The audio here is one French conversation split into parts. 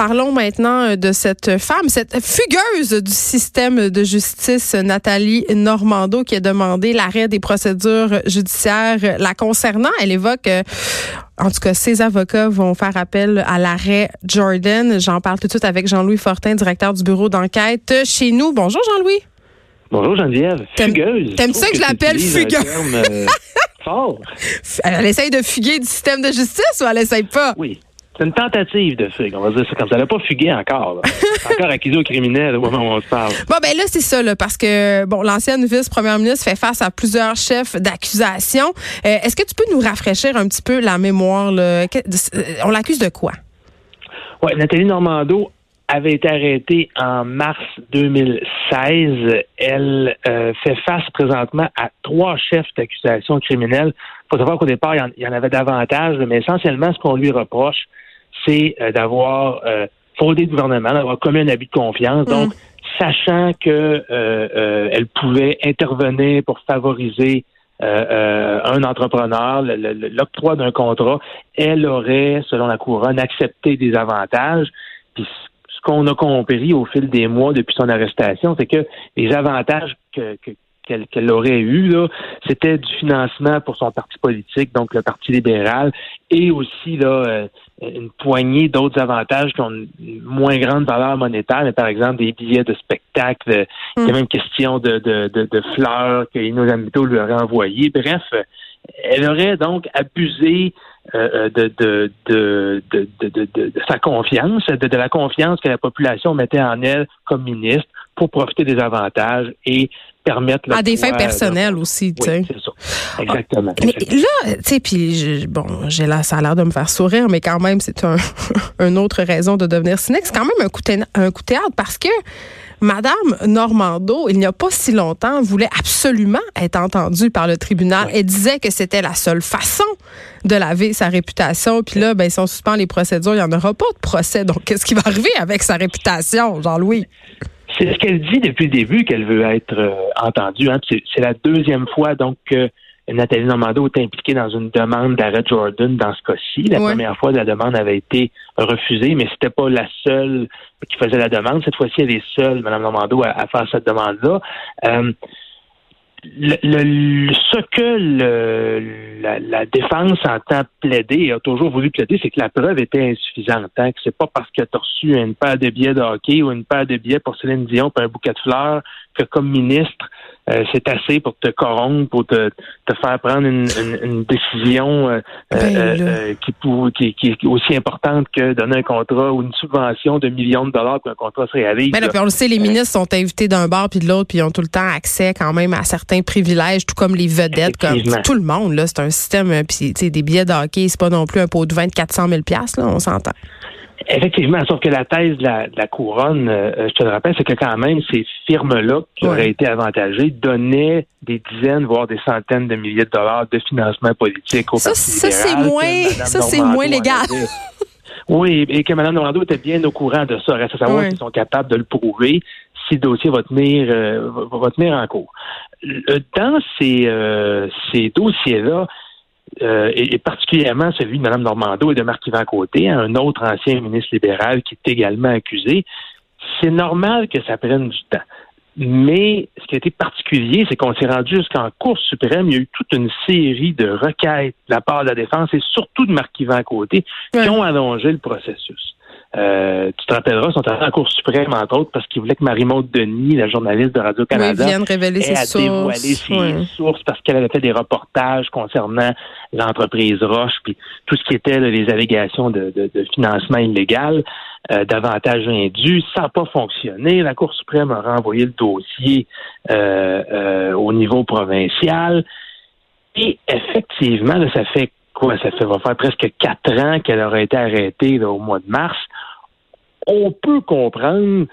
Parlons maintenant de cette femme, cette fugueuse du système de justice, Nathalie Normando, qui a demandé l'arrêt des procédures judiciaires la concernant. Elle évoque en tout cas, ses avocats vont faire appel à l'arrêt Jordan. J'en parle tout de suite avec Jean-Louis Fortin, directeur du bureau d'enquête chez nous. Bonjour Jean-Louis. Bonjour Geneviève. Fugueuse. T'aimes ça que je l'appelle fugueuse? Euh, fort. Elle essaye de fuguer du système de justice ou elle essaye pas? Oui. C'est une tentative de fugue, on va dire ça comme ça. Elle n'a pas fugué encore. encore accusée au criminel au moment où on se parle. Bon, ben là, c'est ça, là, parce que bon, l'ancienne vice-première ministre fait face à plusieurs chefs d'accusation. Euh, est-ce que tu peux nous rafraîchir un petit peu la mémoire? Là? Euh, on l'accuse de quoi? Oui, Nathalie Normando avait été arrêtée en mars 2016. Elle euh, fait face présentement à trois chefs d'accusation criminelle. Il faut savoir qu'au départ, il y, en, avait davantage, mais essentiellement, ce qu'on lui reproche, c'est euh, d'avoir euh, fraudé le gouvernement, d'avoir commis un abus de confiance. Mm. Donc, sachant que elle pouvait intervenir pour favoriser un entrepreneur, l'octroi d'un contrat, elle aurait, selon la couronne, accepté des avantages. Puis ce qu'on a compris au fil des mois depuis son arrestation, c'est que les avantages que, qu'elle aurait eu, c'était du financement pour son parti politique, donc le Parti libéral, et aussi là, euh, une poignée d'autres avantages qui ont une moins grande valeur monétaire, mais par exemple des billets de spectacle, il y a mm. même question de, de, de, de fleurs que amis lui auraient envoyées. Bref, elle aurait donc abusé euh, de, de, de, de, de, sa confiance, de, la confiance que la population mettait en elle comme ministre pour profiter des avantages et permettre à des fins personnelles aussi, tu sais. Exactement. Mais là, tu sais, puis bon, j'ai là, ça a l'air de me faire sourire, mais quand même, c'est un, une autre raison de devenir cynique. C'est quand même un coup, un coup de théâtre parce que Madame Normando, il n'y a pas si longtemps, voulait absolument être entendue par le tribunal. Elle disait que c'était la seule façon de laver sa réputation. Puis là, ben, si on suspend les procédures, il n'y en aura pas de procès. Donc, qu'est-ce qui va arriver avec sa réputation, Jean-Louis? C'est ce qu'elle dit depuis le début qu'elle veut être euh, entendue. Hein. C'est la deuxième fois donc que Nathalie Normando est impliquée dans une demande d'arrêt Jordan dans ce cas-ci. La première fois, la demande avait été refusée, mais c'était pas la seule qui faisait la demande. Cette fois-ci, elle est seule, Mme Normando, à, faire cette demande-là. Euh, le, ce que le, la, la, défense entend plaider et a toujours voulu plaider, c'est que la preuve était insuffisante. Hein, que c'est pas parce que tu as reçu une paire de billets de hockey ou une paire de billets pour Céline Dion pour un bouquet de fleurs que comme ministre, euh, c'est assez pour te corrompre, pour te, te faire prendre une, une, décision euh, ben, euh, qui, pour, qui, qui, est aussi importante que donner un contrat ou une subvention de millions de dollars pour un contrat se réalise. Ben on le sait, les ministres sont invités d'un bar puis de l'autre, puis ils ont tout le temps accès quand même à certains privilèges, tout comme les vedettes, comme tout le monde. Là, c'est un système, puis des billets de hockey, c'est pas non plus un pot de 20 400 000 là, on s'entend. Effectivement, sauf que la thèse de la, couronne, euh, je te le rappelle, c'est que quand même ces firmes-là qui auraient été avantagées donnaient des dizaines, voire des centaines de milliers de dollars de financement politique au ça, ça c'est moins, ça c'est moins légal. oui, et que Mme Normando était bien au courant de ça. Reste à savoir qu'ils sont capables de le prouver si le dossier va tenir, euh, va tenir en cours. Dans ces, euh, ces dossiers-là, euh, et, particulièrement celui de Mme Normando et de Marc-Yvan Côté, un autre ancien ministre libéral qui est également accusé, c'est normal que ça prenne du temps. Mais ce qui a été particulier, c'est qu'on s'est rendu jusqu'en Cour suprême. Il y a eu toute une série de requêtes de la part de la défense et surtout de Marc-Yvan Côté qui ont allongé le processus. Euh, tu te rappelleras, ils sont allés en Cour suprême, entre autres, parce qu'ils voulaient que Marie-Maude Denis, la journaliste de Radio-Canada, oui, révéler ses sources. dévoilé ses sources parce qu'elle avait fait des reportages concernant l'entreprise Roche, puis tout ce qui était les allégations de, financement illégal, euh, davantage indus. Ça n'a pas fonctionné. La Cour suprême a renvoyé le dossier euh, euh, au niveau provincial. Et effectivement, ça fait quoi? Ça fait, va faire presque quatre ans qu'elle aurait été arrêtée au mois de mars on peut comprendre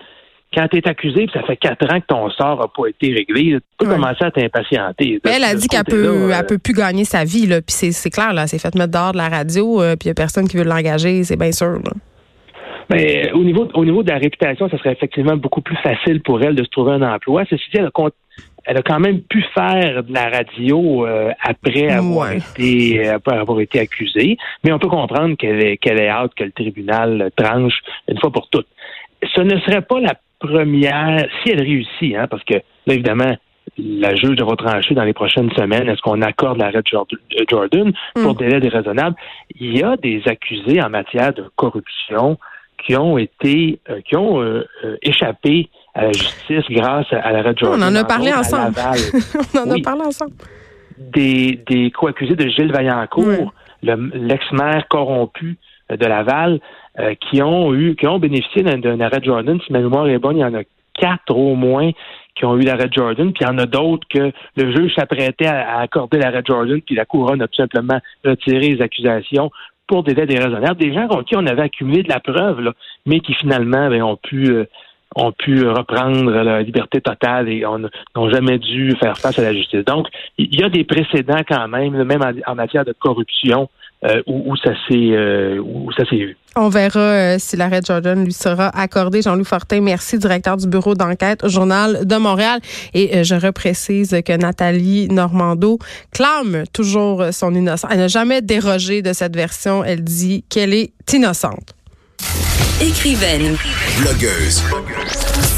quand tu es accusé, ça fait quatre ans que ton sort n'a pas été réglé, tu peux commencer à t'impatienter. Elle a dit qu'elle peut, elle peut plus gagner sa vie, là. Puis c'est clair, là, c'est fait mettre dehors de la radio, euh, puis il n'y a personne qui veut l'engager, c'est bien sûr. Mais au niveau, au niveau de la réputation, ça serait effectivement beaucoup plus facile pour elle de se trouver un emploi. Ceci dit, elle elle a quand même pu faire de la radio euh, après avoir été après avoir été accusée, mais on peut comprendre qu'elle est qu'elle est hâte que le tribunal tranche une fois pour toutes. Ce ne serait pas la première si elle réussit, hein, parce que là évidemment la juge devra trancher dans les prochaines semaines. Est-ce qu'on accorde l'arrêt de Jordan pour mm. délai déraisonnable? Il y a des accusés en matière de corruption qui ont été, euh, qui ont euh, euh, échappé à la justice grâce à, l'arrêt de Jordan. On en a parlé ensemble. On en a parlé ensemble. Des, des co-accusés de Gilles Vaillancourt, l'ex-maire corrompu de Laval, qui ont eu, qui ont bénéficié d'un arrêt de Jordan. Si ma mémoire est bonne, il y en a quatre au moins qui ont eu l'arrêt Jordan, puis il y en a d'autres que le juge s'apprêtait à, accorder l'arrêt Jordan, puis la couronne a tout simplement retiré les accusations pour des délais déraisonnables. Des gens contre qui on avait accumulé de la preuve, là, mais qui finalement ben, ont pu euh, ont pu reprendre la liberté totale et n'ont jamais dû faire face à la justice. Donc, il y a des précédents quand même, même en matière de corruption, euh, où, ça s'est euh, où ça s'est vu. On verra euh, si l'arrêt Jordan lui sera accordé. Jean-Louis Fortin, merci, directeur du bureau d'enquête au Journal de Montréal. Et je reprécise que Nathalie Normando clame toujours son innocence. Elle n'a jamais dérogé de cette version. Elle dit qu'elle est innocente. Écrivaine. Blogueuse.